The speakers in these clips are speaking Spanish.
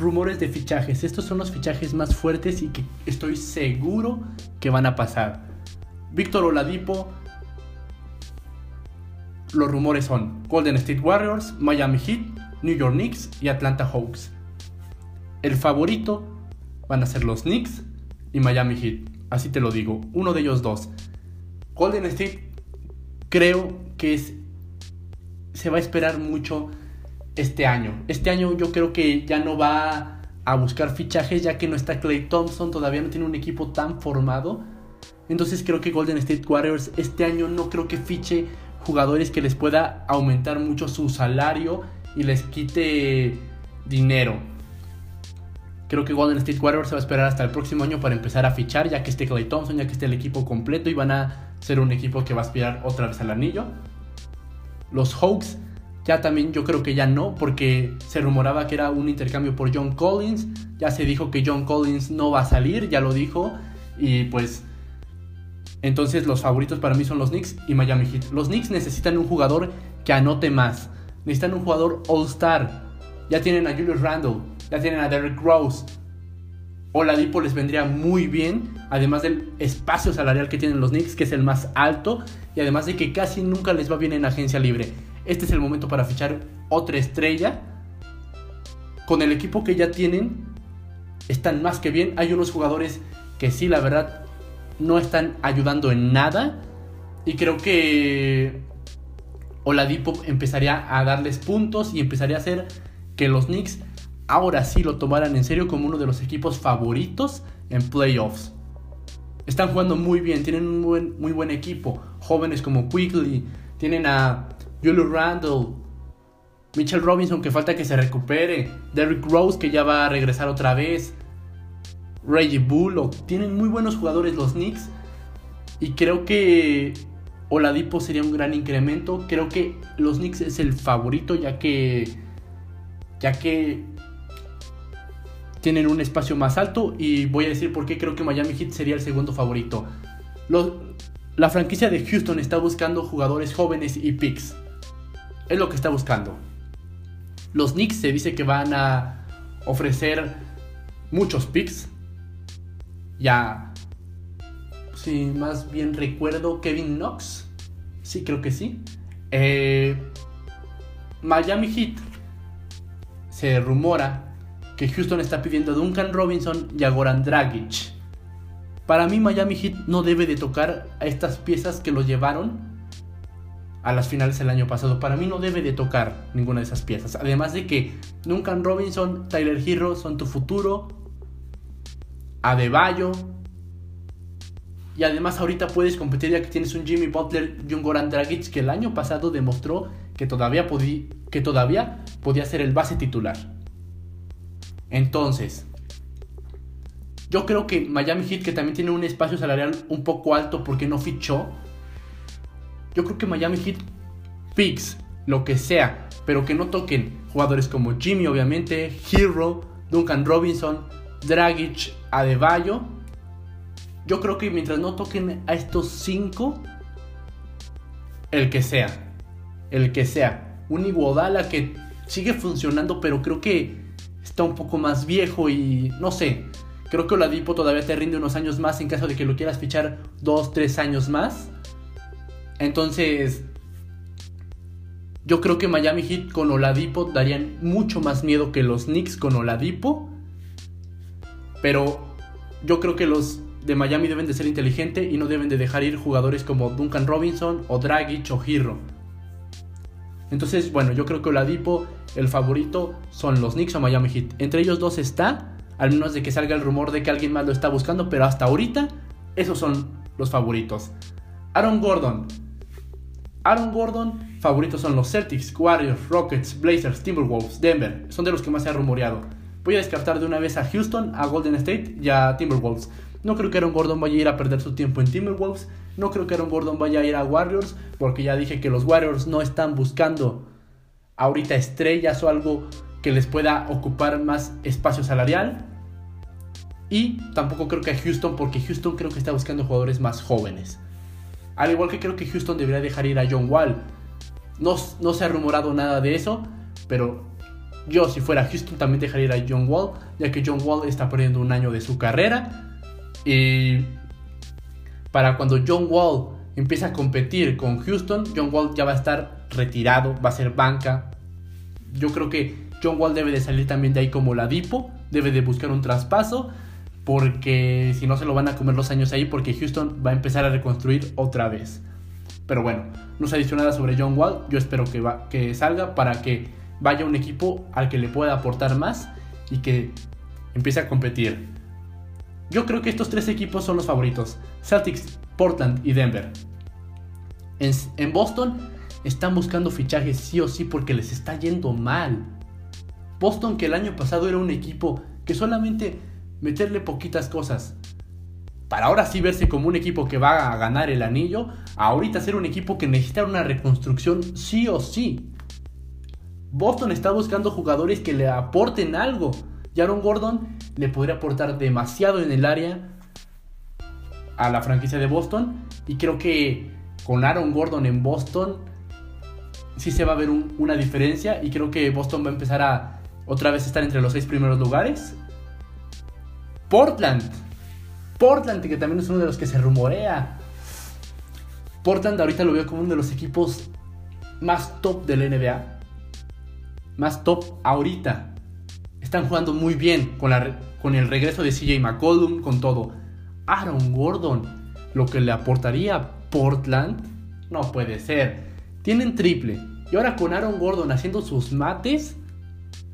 rumores de fichajes. Estos son los fichajes más fuertes y que estoy seguro que van a pasar. Víctor Oladipo. Los rumores son Golden State Warriors, Miami Heat, New York Knicks y Atlanta Hawks. El favorito van a ser los Knicks y Miami Heat. Así te lo digo, uno de ellos dos. Golden State creo que se va a esperar mucho este año. Este año yo creo que ya no va a buscar fichajes ya que no está Clay Thompson, todavía no tiene un equipo tan formado. Entonces creo que Golden State Warriors este año no creo que fiche jugadores que les pueda aumentar mucho su salario y les quite dinero. Creo que Golden State Warriors se va a esperar hasta el próximo año para empezar a fichar, ya que esté Clay Thompson, ya que esté el equipo completo y van a ser un equipo que va a aspirar otra vez al anillo. Los Hawks, ya también yo creo que ya no, porque se rumoraba que era un intercambio por John Collins. Ya se dijo que John Collins no va a salir, ya lo dijo. Y pues entonces los favoritos para mí son los Knicks y Miami Heat. Los Knicks necesitan un jugador que anote más. Necesitan un jugador All-Star. Ya tienen a Julius Randle, ya tienen a Derrick Rose. Oladipo les vendría muy bien, además del espacio salarial que tienen los Knicks, que es el más alto, y además de que casi nunca les va bien en agencia libre. Este es el momento para fichar otra estrella. Con el equipo que ya tienen, están más que bien. Hay unos jugadores que sí, la verdad, no están ayudando en nada. Y creo que Oladipo empezaría a darles puntos y empezaría a hacer que los Knicks ahora sí lo tomaran en serio como uno de los equipos favoritos en playoffs. Están jugando muy bien, tienen un muy buen equipo. Jóvenes como Quickly, tienen a Julius Randle, Mitchell Robinson que falta que se recupere, Derrick Rose que ya va a regresar otra vez, Reggie Bullock. Tienen muy buenos jugadores los Knicks y creo que Oladipo sería un gran incremento. Creo que los Knicks es el favorito ya que ya que tienen un espacio más alto y voy a decir por qué creo que Miami Heat sería el segundo favorito. la franquicia de Houston está buscando jugadores jóvenes y picks. Es lo que está buscando. Los Knicks se dice que van a ofrecer muchos picks. Ya, si más bien recuerdo, Kevin Knox. Sí, creo que sí. Eh, Miami Heat se rumora que Houston está pidiendo a Duncan Robinson y a Goran Dragic. Para mí Miami Heat no debe de tocar a estas piezas que lo llevaron a las finales del año pasado. Para mí no debe de tocar ninguna de esas piezas. Además de que Duncan Robinson, Tyler Hero son tu futuro. Adebayo. Y además ahorita puedes competir ya que tienes un Jimmy Butler y un Goran Dragic que el año pasado demostró que todavía, que todavía podía ser el base titular. Entonces, yo creo que Miami Heat, que también tiene un espacio salarial un poco alto porque no fichó, yo creo que Miami Heat picks lo que sea, pero que no toquen jugadores como Jimmy, obviamente, Hero, Duncan Robinson, Dragic, Adebayo. Yo creo que mientras no toquen a estos cinco, el que sea, el que sea, un Iguodala que sigue funcionando, pero creo que está un poco más viejo y no sé. Creo que Oladipo todavía te rinde unos años más en caso de que lo quieras fichar dos, tres años más. Entonces, yo creo que Miami Heat con Oladipo darían mucho más miedo que los Knicks con Oladipo. Pero yo creo que los de Miami deben de ser inteligentes y no deben de dejar ir jugadores como Duncan Robinson o Dragic o Hero. Entonces, bueno, yo creo que Oladipo el favorito son los Knicks o Miami Heat. Entre ellos dos está, al menos de que salga el rumor de que alguien más lo está buscando, pero hasta ahorita esos son los favoritos. Aaron Gordon. Aaron Gordon, favoritos son los Celtics, Warriors, Rockets, Blazers, Timberwolves, Denver. Son de los que más se ha rumoreado. Voy a descartar de una vez a Houston, a Golden State y a Timberwolves. No creo que Aaron Gordon vaya a ir a perder su tiempo en Timberwolves. No creo que Aaron Gordon vaya a ir a Warriors, porque ya dije que los Warriors no están buscando ahorita estrellas o algo que les pueda ocupar más espacio salarial. Y tampoco creo que a Houston, porque Houston creo que está buscando jugadores más jóvenes. Al igual que creo que Houston debería dejar ir a John Wall. No, no se ha rumorado nada de eso, pero Yo si fuera Houston también dejaría ir a John Wall, ya que John Wall está perdiendo un año de su carrera. Y para cuando John Wall empiece a competir con Houston, John Wall ya va a estar retirado, va a ser banca. Yo creo que John Wall debe de salir también de ahí como la Dipo, debe de buscar un traspaso, porque si no se lo van a comer los años ahí, porque Houston va a empezar a reconstruir otra vez. Pero bueno, no se ha dicho nada sobre John Wall, yo espero que, va, que salga para que vaya un equipo al que le pueda aportar más y que empiece a competir. Yo creo que estos tres equipos son los favoritos, Celtics, Portland y Denver. En, en Boston están buscando fichajes sí o sí porque les está yendo mal. Boston que el año pasado era un equipo que solamente meterle poquitas cosas. Para ahora sí verse como un equipo que va a ganar el anillo, ahorita ser un equipo que necesita una reconstrucción sí o sí. Boston está buscando jugadores que le aporten algo. Aaron Gordon le podría aportar demasiado en el área a la franquicia de Boston. Y creo que con Aaron Gordon en Boston sí se va a ver una diferencia. Y creo que Boston va a empezar a otra vez estar entre los seis primeros lugares. Portland. Portland, que también es uno de los que se rumorea. Portland ahorita lo veo como uno de los equipos más top del NBA. Más top ahorita. Están jugando muy bien con, la, con el regreso de CJ McCollum, con todo. Aaron Gordon, lo que le aportaría Portland, no puede ser. Tienen triple. Y ahora con Aaron Gordon haciendo sus mates,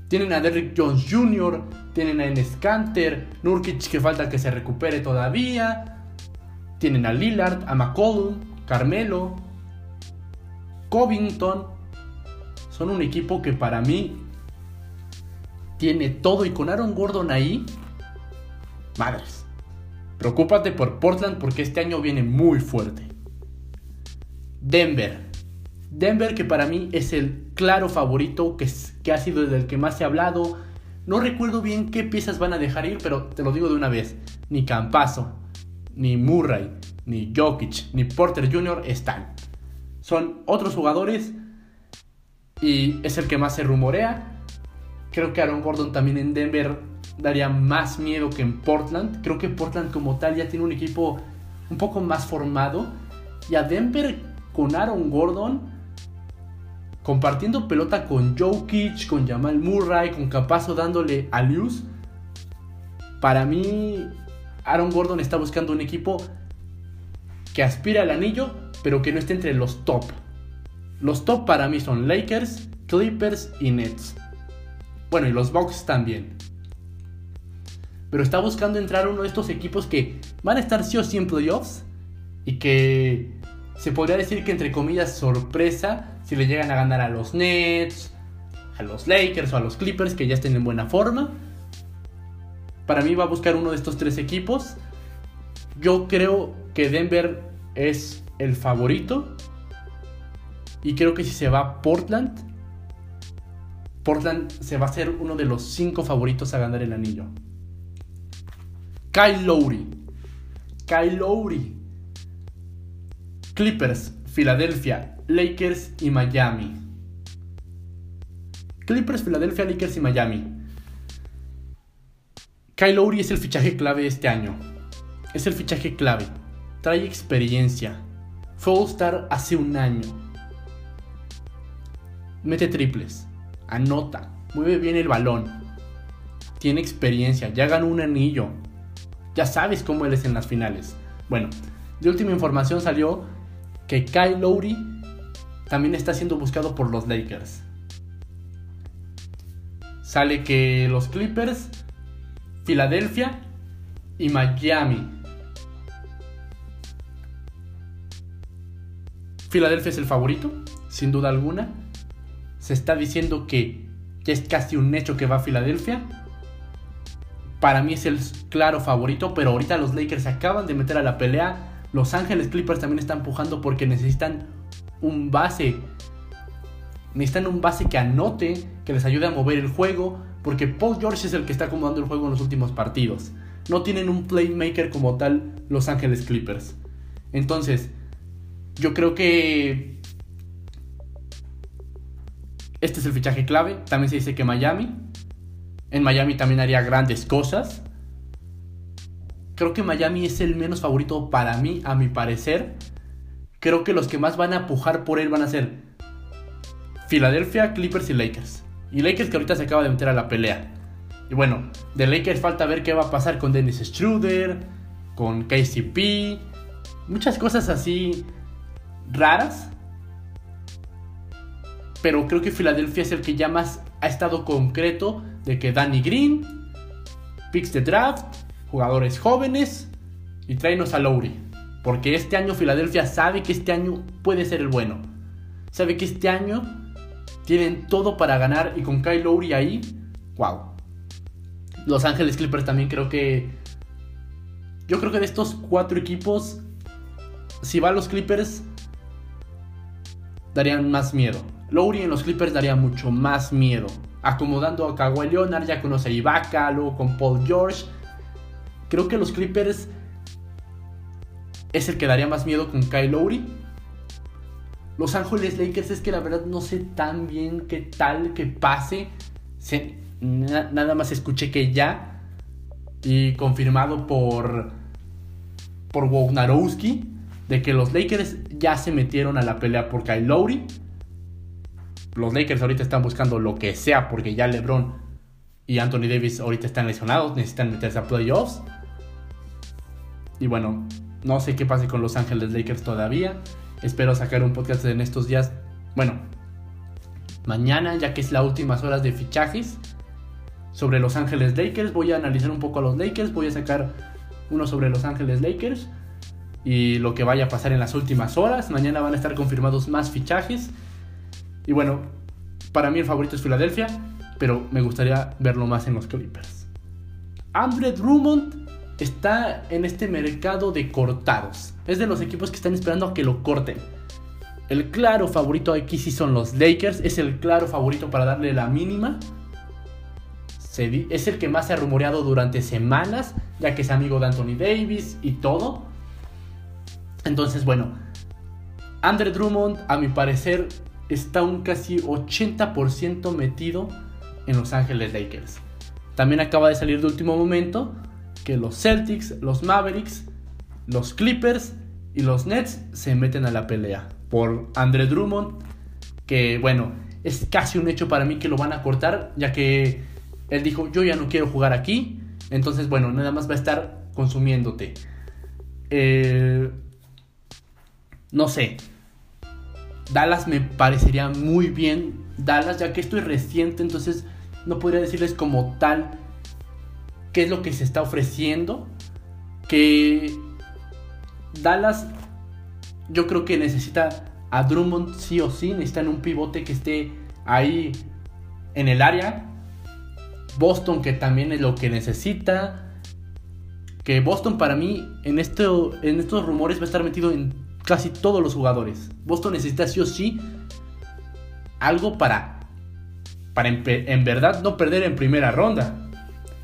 tienen a Derrick Jones Jr., tienen a Enes Kanter, Nurkic que falta que se recupere todavía. Tienen a Lillard, a McCollum, Carmelo, Covington. Son un equipo que para mí tiene todo y con Aaron Gordon ahí, madres. Preocúpate por Portland porque este año viene muy fuerte. Denver. Denver que para mí es el claro favorito, que, que ha sido el que más se ha hablado. No recuerdo bien qué piezas van a dejar ir, pero te lo digo de una vez. Ni Campazo, ni Murray, ni Jokic, ni Porter Jr. están. Son otros jugadores y es el que más se rumorea. Creo que Aaron Gordon también en Denver daría más miedo que en Portland. Creo que Portland como tal ya tiene un equipo un poco más formado. Y a Denver con Aaron Gordon compartiendo pelota con Jokic, con Jamal Murray, con Capazo dándole a Luz. Para mí, Aaron Gordon está buscando un equipo que aspira al anillo, pero que no esté entre los top. Los top para mí son Lakers, Clippers y Nets. Bueno, y los Bucks también. Pero está buscando entrar uno de estos equipos que van a estar sí o sí en playoffs y que se podría decir que entre comillas sorpresa si le llegan a ganar a los Nets, a los Lakers o a los Clippers que ya estén en buena forma. Para mí va a buscar uno de estos tres equipos. Yo creo que Denver es el favorito. Y creo que si se va a Portland, Portland se va a ser uno de los cinco favoritos a ganar el anillo. Kyle Lowry. Kyle Lowry. Clippers, Filadelfia, Lakers y Miami. Clippers, Filadelfia, Lakers y Miami. Kyle Lowry es el fichaje clave este año. Es el fichaje clave. Trae experiencia. Fue All-Star hace un año. Mete triples. Anota. Mueve bien el balón. Tiene experiencia. Ya ganó un anillo. Ya sabes cómo él es en las finales. Bueno, de última información salió que Kyle Lowry también está siendo buscado por los Lakers. Sale que los Clippers, Filadelfia y Miami. Filadelfia es el favorito, sin duda alguna. Se está diciendo que ya es casi un hecho que va a Filadelfia. Para mí es el claro favorito, pero ahorita los Lakers acaban de meter a la pelea los Ángeles Clippers también están empujando porque necesitan un base. Necesitan un base que anote, que les ayude a mover el juego, porque Paul George es el que está acomodando el juego en los últimos partidos. No tienen un playmaker como tal Los Ángeles Clippers. Entonces, yo creo que Este es el fichaje clave. También se dice que Miami. En Miami también haría grandes cosas. Creo que Miami es el menos favorito para mí, a mi parecer. Creo que los que más van a pujar por él van a ser Filadelfia, Clippers y Lakers. Y Lakers que ahorita se acaba de meter a la pelea. Y bueno, de Lakers falta ver qué va a pasar con Dennis Schroeder, con KCP, muchas cosas así raras. Pero creo que Filadelfia es el que ya más ha estado concreto de que Danny Green, picks de draft, jugadores jóvenes y tráenos a Lowry. Porque este año Filadelfia sabe que este año puede ser el bueno. Sabe que este año tienen todo para ganar y con Kyle Lowry ahí, wow. Los Ángeles Clippers también creo que... Yo creo que de estos cuatro equipos, si va a los Clippers, darían más miedo. Lowry en los Clippers daría mucho más miedo. Acomodando a Kawhi Leonard, ya conoce a Ibaka, luego con Paul George. Creo que los Clippers es el que daría más miedo con Kyle Lowry. Los Ángeles Lakers es que la verdad no sé tan bien qué tal que pase. nada más escuché que ya. Y confirmado por. Por Wognarowski. De que los Lakers ya se metieron a la pelea por Kyle Lowry. Los Lakers ahorita están buscando lo que sea. Porque ya LeBron y Anthony Davis ahorita están lesionados. Necesitan meterse a playoffs. Y bueno, no sé qué pase con Los Ángeles Lakers todavía. Espero sacar un podcast en estos días. Bueno, mañana, ya que es las últimas horas de fichajes. Sobre Los Ángeles Lakers. Voy a analizar un poco a los Lakers. Voy a sacar uno sobre Los Ángeles Lakers. Y lo que vaya a pasar en las últimas horas. Mañana van a estar confirmados más fichajes. Y bueno, para mí el favorito es Filadelfia. Pero me gustaría verlo más en los Clippers. Andre Drummond está en este mercado de cortados. Es de los equipos que están esperando a que lo corten. El claro favorito aquí sí son los Lakers. Es el claro favorito para darle la mínima. Es el que más se ha rumoreado durante semanas, ya que es amigo de Anthony Davis y todo. Entonces, bueno, Andre Drummond, a mi parecer, está un casi 80% metido en Los Ángeles Lakers. También acaba de salir de último momento que los Celtics, los Mavericks, los Clippers y los Nets se meten a la pelea por Andre Drummond, que bueno, es casi un hecho para mí que lo van a cortar, ya que él dijo, yo ya no quiero jugar aquí, entonces bueno, nada más va a estar consumiéndote. Eh, no sé, Dallas me parecería muy bien, Dallas, ya que estoy reciente, entonces no podría decirles como tal qué es lo que se está ofreciendo. Que Dallas yo creo que necesita a Drummond sí o sí, necesitan un pivote que esté ahí en el área. Boston que también es lo que necesita. Que Boston para mí en, esto, en estos rumores va a estar metido en casi todos los jugadores. Boston necesita sí o sí algo para, para en verdad no perder en primera ronda.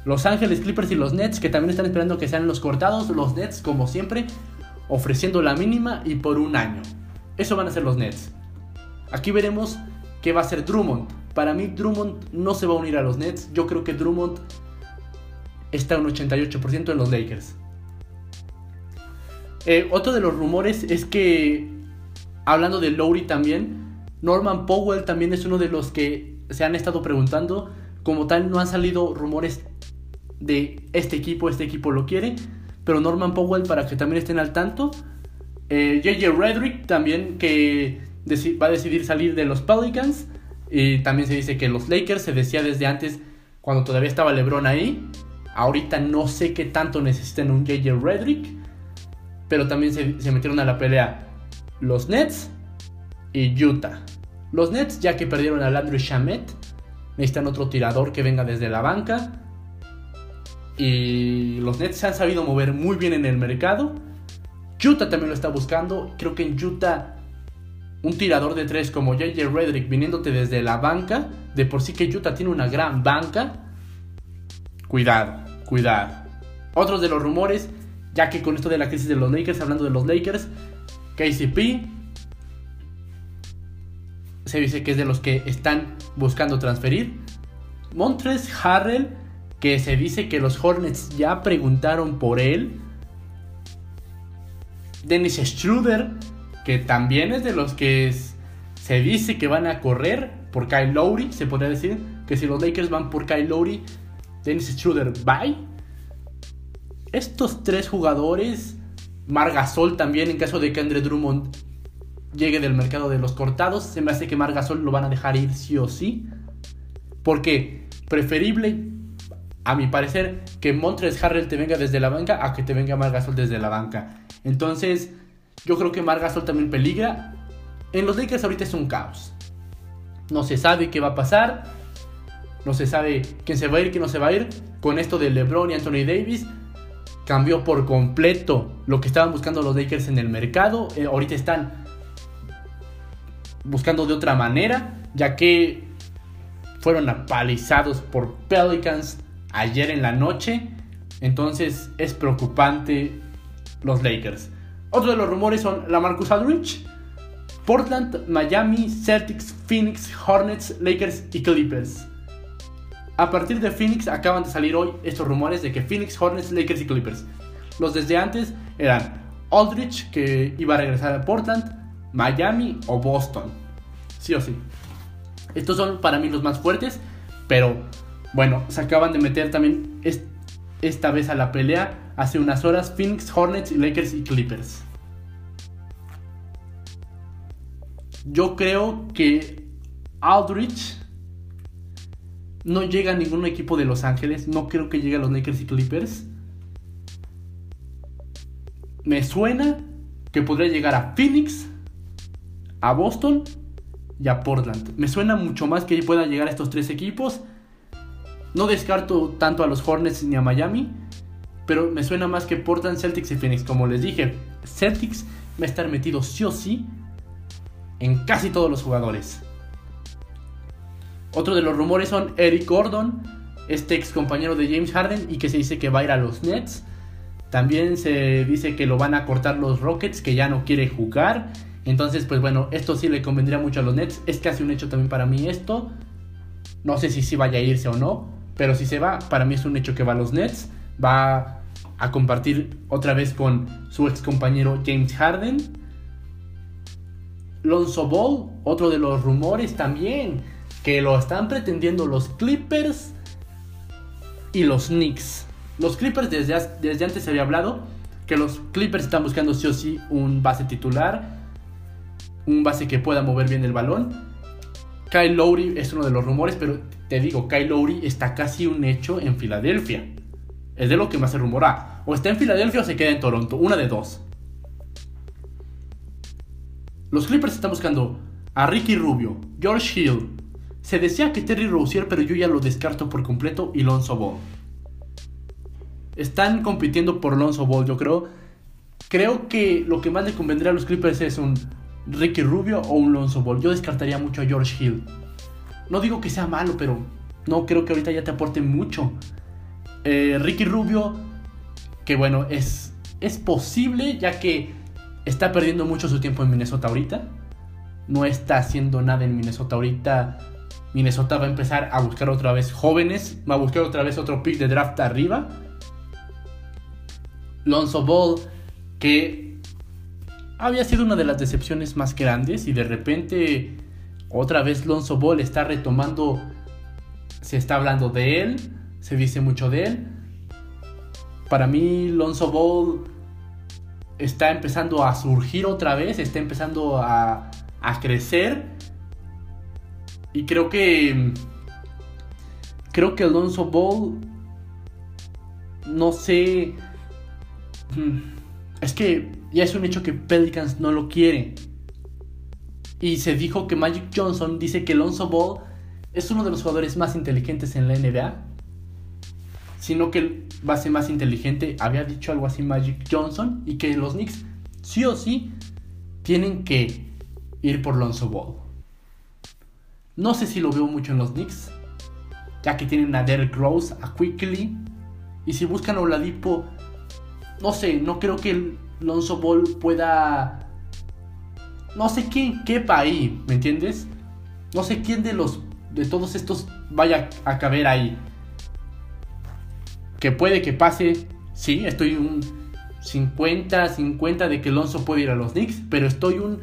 Los Ángeles Clippers y los Nets, que también están esperando que sean los cortados. Los Nets, como siempre, ofreciendo la mínima y por un año. Eso van a ser los Nets. Aquí veremos qué va a ser Drummond. Para mí, Drummond no se va a unir a los Nets. Yo creo que Drummond está un 88% en los Lakers. Eh, otro de los rumores es que, hablando de Lowry también, Norman Powell también es uno de los que se han estado preguntando. Como tal, no han salido rumores de este equipo, este equipo lo quiere. Pero Norman Powell, para que también estén al tanto. JJ eh, Redrick también que va a decidir salir de los Pelicans. Y también se dice que los Lakers, se decía desde antes, cuando todavía estaba LeBron ahí. Ahorita no sé qué tanto necesitan un JJ Redrick. Pero también se, se metieron a la pelea los Nets y Utah. Los Nets, ya que perdieron a Landry Shamet, necesitan otro tirador que venga desde la banca. Y los Nets se han sabido mover muy bien en el mercado. Utah también lo está buscando. Creo que en Utah un tirador de tres como JJ Redrick viniéndote desde la banca. De por sí que Utah tiene una gran banca. Cuidado, cuidado. Otros de los rumores, ya que con esto de la crisis de los Lakers, hablando de los Lakers, KCP se dice que es de los que están buscando transferir. Montres Harrell, que se dice que los Hornets ya preguntaron por él. Dennis Schroeder, que también es de los que se dice que van a correr por Kyle Lowry. Se podría decir que si los Lakers van por Kyle Lowry, Dennis Schroeder, bye. Estos tres jugadores, Margasol también en caso de que Andre Drummond llegue del mercado de los cortados, se me hace que Margasol lo van a dejar ir sí o sí. Porque preferible, a mi parecer, que Montres Harrell te venga desde la banca a que te venga Margasol desde la banca. Entonces, yo creo que Margasol también peligra. En los Lakers ahorita es un caos. No se sabe qué va a pasar. No se sabe quién se va a ir, quién no se va a ir. Con esto de LeBron y Anthony Davis, cambió por completo lo que estaban buscando los Lakers en el mercado. Eh, ahorita están buscando de otra manera, ya que fueron apalizados por Pelicans ayer en la noche. Entonces es preocupante los Lakers. Otro de los rumores son la Marcus Aldrich, Portland, Miami, Celtics, Phoenix, Hornets, Lakers y Clippers. A partir de Phoenix acaban de salir hoy estos rumores de que Phoenix, Hornets, Lakers y Clippers. Los desde antes eran Aldrich, que iba a regresar a Portland, Miami o Boston. Sí o sí. Estos son para mí los más fuertes, pero bueno, se acaban de meter también esta vez a la pelea hace unas horas Phoenix, Hornets, Lakers y Clippers. Yo creo que Aldrich no llega a ningún equipo de Los Ángeles. No creo que llegue a los Lakers y Clippers. Me suena que podría llegar a Phoenix, a Boston y a Portland. Me suena mucho más que pueda llegar a estos tres equipos. No descarto tanto a los Hornets ni a Miami, pero me suena más que Portland, Celtics y Phoenix. Como les dije, Celtics va a estar metido sí o sí en casi todos los jugadores. Otro de los rumores son Eric Gordon, este ex compañero de James Harden y que se dice que va a ir a los Nets. También se dice que lo van a cortar los Rockets, que ya no quiere jugar. Entonces, pues bueno, esto sí le convendría mucho a los Nets. Es casi un hecho también para mí esto. No sé si sí vaya a irse o no. Pero si se va, para mí es un hecho que va a los Nets. Va a compartir otra vez con su ex compañero James Harden. Lonzo Ball, otro de los rumores también, que lo están pretendiendo los Clippers y los Knicks. Los Clippers desde, desde antes se había hablado que los Clippers están buscando sí o sí un base titular, un base que pueda mover bien el balón. Kyle Lowry es uno de los rumores, pero te digo, Kyle Lowry está casi un hecho en Filadelfia. Es de lo que más se rumora. O está en Filadelfia o se queda en Toronto. Una de dos. Los Clippers están buscando a Ricky Rubio, George Hill. Se decía que Terry Rozier, pero yo ya lo descarto por completo y Lonzo Ball. Están compitiendo por Lonzo Ball, yo creo. Creo que lo que más le convendría a los Clippers es un Ricky Rubio o un Lonzo Ball. Yo descartaría mucho a George Hill. No digo que sea malo, pero no creo que ahorita ya te aporte mucho. Eh, Ricky Rubio, que bueno, es, es posible ya que está perdiendo mucho su tiempo en Minnesota ahorita. No está haciendo nada en Minnesota ahorita. Minnesota va a empezar a buscar otra vez jóvenes. Va a buscar otra vez otro pick de draft arriba. Lonzo Ball, que había sido una de las decepciones más grandes. Y de repente, otra vez Lonzo Ball está retomando. Se está hablando de él. Se dice mucho de él. Para mí, Lonzo Ball está empezando a surgir otra vez, está empezando a, a crecer. Y creo que. Creo que Alonso Ball. No sé. Hmm, es que ya es un hecho que Pelicans no lo quiere. Y se dijo que Magic Johnson dice que Alonso Ball es uno de los jugadores más inteligentes en la NBA sino que el base más inteligente había dicho algo así Magic Johnson y que los Knicks sí o sí tienen que ir por Lonzo Ball. No sé si lo veo mucho en los Knicks, ya que tienen a Derek Rose, a Quickly, y si buscan a Oladipo, no sé, no creo que Lonzo Ball pueda... No sé quién quepa ahí, ¿me entiendes? No sé quién de los de todos estos vaya a caber ahí. Que puede que pase, sí, estoy un 50, 50 de que Alonso puede ir a los Knicks, pero estoy un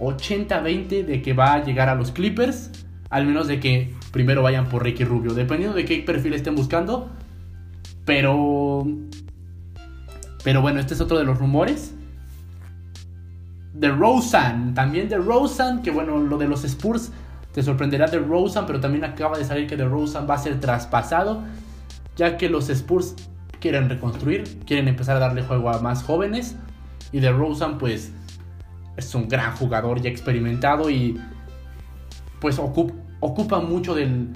80-20 de que va a llegar a los Clippers, al menos de que primero vayan por Ricky Rubio, dependiendo de qué perfil estén buscando. Pero pero bueno, este es otro de los rumores. De Rosen, también de Rosen, que bueno, lo de los Spurs te sorprenderá de Rosen, pero también acaba de salir que de Rosen va a ser traspasado, ya que los Spurs quieren reconstruir, quieren empezar a darle juego a más jóvenes. Y de Rosen, pues, es un gran jugador ya experimentado y pues ocupa, mucho del,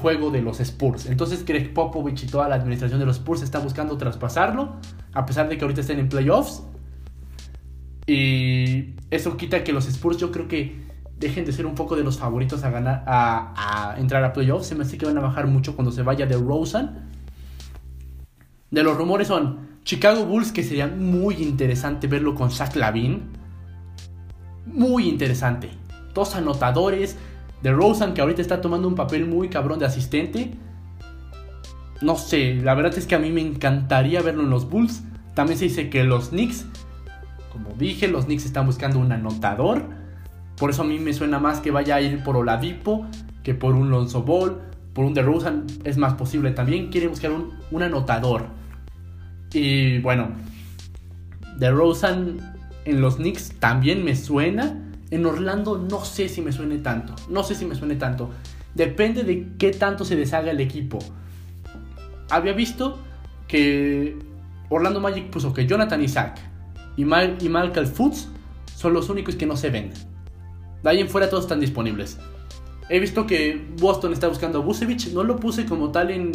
juego de los Spurs. Entonces Greg Popovich y toda la administración de los Spurs está buscando traspasarlo, a pesar de que ahorita estén en playoffs. Y eso quita que los Spurs yo creo que dejen de ser un poco de los favoritos a ganar a, entrar a playoffs. Se me hace que van a bajar mucho cuando se vaya de Rosen. De los rumores son Chicago Bulls, que sería muy interesante verlo con Zach Lavin. Muy interesante. Dos anotadores. De Rosen, que ahorita está tomando un papel muy cabrón de asistente. No sé, la verdad es que a mí me encantaría verlo en los Bulls. También se dice que los Knicks, como dije, los Knicks están buscando un anotador. Por eso a mí me suena más que vaya a ir por Oladipo que por un Lonzo Ball. Por un DeRozan es más posible también. Quiere buscar un, anotador. Y bueno, DeRozan en los Knicks también me suena. En Orlando no sé si me suene tanto. No sé si me suene tanto. Depende de qué tanto se deshaga el equipo. Había visto que Orlando Magic puso que Jonathan Isaac y, Mal Foods son los únicos que no se venden. De ahí en fuera todos están disponibles. He visto que Boston está buscando a Busevich. No lo puse como tal en,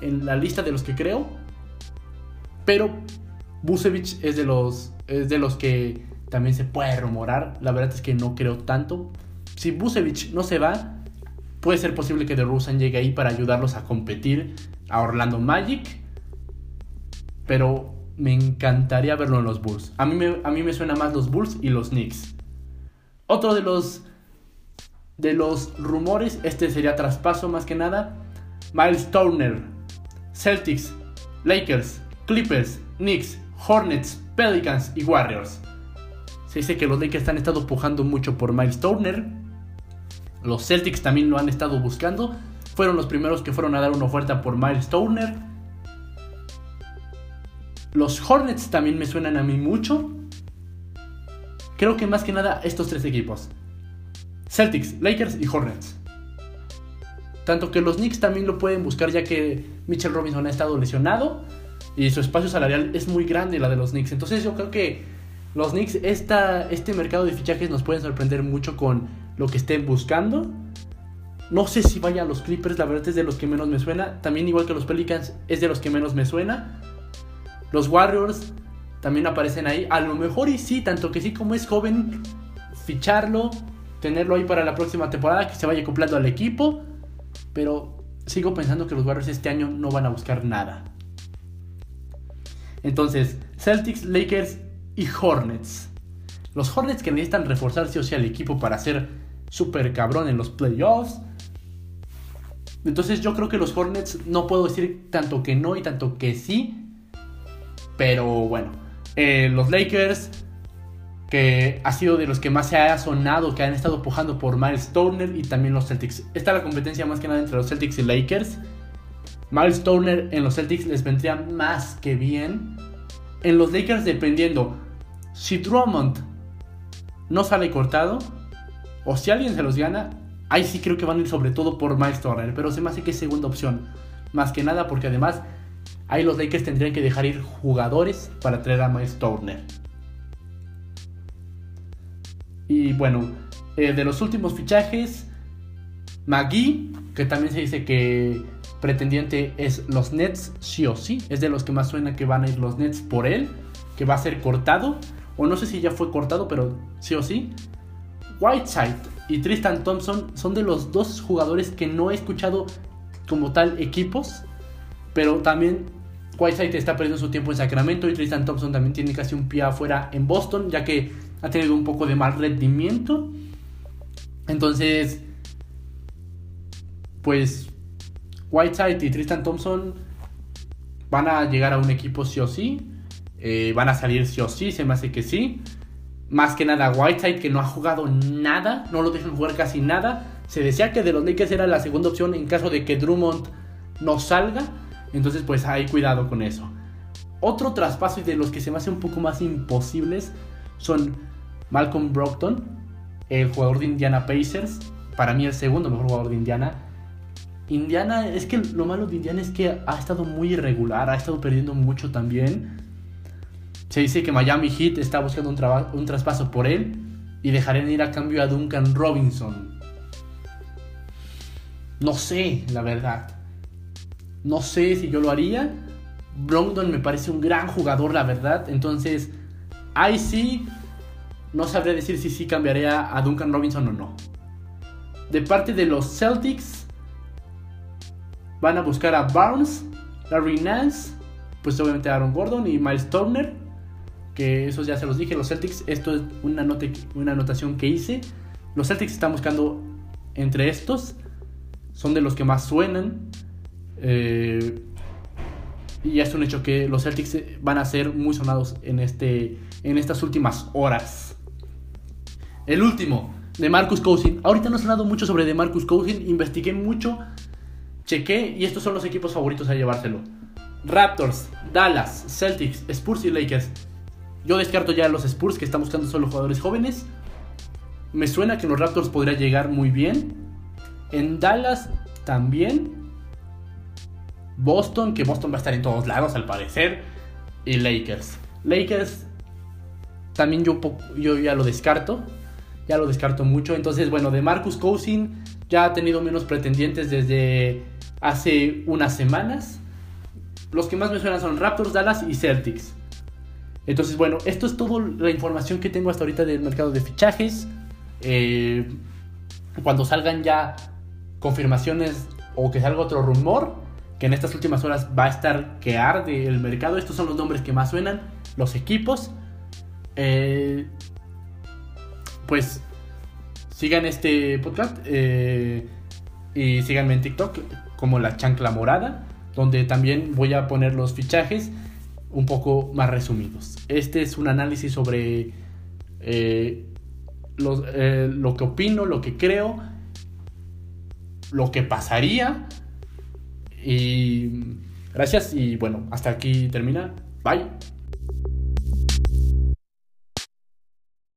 en la lista de los que creo. Pero Busevich es de los, es de los que también se puede rumorar. La verdad es que no creo tanto. Si Busevich no se va, puede ser posible que DeRozan llegue ahí para ayudarlos a competir a Orlando Magic. Pero me encantaría verlo en los Bulls. A mí me, a mí me suena más los Bulls y los Knicks. Otro de los de los rumores, este sería traspaso más que nada. Miles Turner, Celtics, Lakers, Clippers, Knicks, Hornets, Pelicans y Warriors. Se dice que los Lakers han estado pujando mucho por Miles Turner. Los Celtics también lo han estado buscando. Fueron los primeros que fueron a dar una oferta por Miles Turner. Los Hornets también me suenan a mí mucho. Creo que más que nada estos tres equipos. Celtics, Lakers y Hornets. Tanto que los Knicks también lo pueden buscar ya que Mitchell Robinson ha estado lesionado y su espacio salarial es muy grande la de los Knicks. Entonces yo creo que los Knicks, esta, este mercado de fichajes nos pueden sorprender mucho con lo que estén buscando. No sé si vaya a los Clippers, la verdad es de los que menos me suena. También igual que los Pelicans es de los que menos me suena. Los Warriors también aparecen ahí. A lo mejor y sí, tanto que sí como es joven, ficharlo, tenerlo ahí para la próxima temporada, que se vaya acoplando al equipo. Pero sigo pensando que los Warriors este año no van a buscar nada. Entonces, Celtics, Lakers y Hornets. Los Hornets que necesitan reforzarse o sea el equipo para ser super cabrón en los playoffs. Entonces yo creo que los Hornets no puedo decir tanto que no y tanto que sí. Pero bueno, eh, los Lakers, que ha sido de los que más se ha sonado, que han estado pujando por Miles Turner y también los Celtics. Esta es la competencia más que nada entre los Celtics y Lakers. Miles Turner en los Celtics les vendría más que bien. En los Lakers dependiendo. Si Drummond no sale cortado, o si alguien se los gana, ahí sí creo que van a ir sobre todo por Miles Turner. Pero se me hace que es segunda opción. Más que nada porque además Ahí los Lakers tendrían que dejar ir jugadores para traer a Miles Turner. Y bueno, eh, de los últimos fichajes, McGee, que también se dice que pretendiente es los Nets, sí o sí. Es de los que más suena que van a ir los Nets por él, que va a ser cortado. O no sé si ya fue cortado, pero sí o sí. Whiteside y Tristan Thompson son de los dos jugadores que no he escuchado como tal equipos. Pero también Whiteside está perdiendo su tiempo en Sacramento y Tristan Thompson también tiene casi un pie afuera en Boston, ya que ha tenido un poco de mal rendimiento. Entonces, pues Whiteside y Tristan Thompson van a llegar a un equipo sí o sí. Eh, van a salir sí o sí, se me hace que sí. Más que nada Whiteside que no ha jugado nada, no lo dejan jugar casi nada. Se decía que de los Lakers era la segunda opción en caso de que Drummond no salga. Entonces pues hay cuidado con eso. Otro traspaso y de los que se me hace un poco más imposibles son Malcolm Brockton, el jugador de Indiana Pacers. Para mí el segundo mejor jugador de Indiana. Indiana, es que lo malo de Indiana es que ha estado muy irregular, ha estado perdiendo mucho también. Se dice que Miami Heat está buscando un, un traspaso por él y dejarán ir a cambio a Duncan Robinson. No sé, la verdad. No sé si yo lo haría. Brogdon me parece un gran jugador, la verdad. Entonces, ahí sí, no sabré decir si sí cambiaría a Duncan Robinson o no. De parte de los Celtics, van a buscar a Barnes, Larry Nance, pues obviamente Aaron Gordon y Miles Turner. Que esos ya se los dije, los Celtics, esto es una, nota, una anotación que hice. Los Celtics están buscando entre estos, son de los que más suenan. Eh, y es un hecho que los Celtics van a ser muy sonados en, este, en estas últimas horas. El último, de Marcus Cousin. Ahorita no he sonado mucho sobre de Marcus Cousin. Investigué mucho, chequé y estos son los equipos favoritos a llevárselo. Raptors, Dallas, Celtics, Spurs y Lakers. Yo descarto ya los Spurs que están buscando solo jugadores jóvenes. Me suena que los Raptors podría llegar muy bien. En Dallas también. Boston, que Boston va a estar en todos lados al parecer, y Lakers. Lakers también yo, yo ya lo descarto, ya lo descarto mucho. Entonces, bueno, de Marcus Cousin ya ha tenido menos pretendientes desde hace unas semanas. Los que más me suenan son Raptors, Dallas y Celtics. Entonces, bueno, esto es toda la información que tengo hasta ahorita del mercado de fichajes. Eh, cuando salgan ya confirmaciones o que salga otro rumor, que en estas últimas horas va a estar que arde el mercado. Estos son los nombres que más suenan, los equipos. Eh, pues sigan este podcast eh, y síganme en TikTok como la chancla morada, donde también voy a poner los fichajes un poco más resumidos. Este es un análisis sobre eh, lo que opino, lo que creo, lo que pasaría y gracias y bueno, hasta aquí termina. Bye.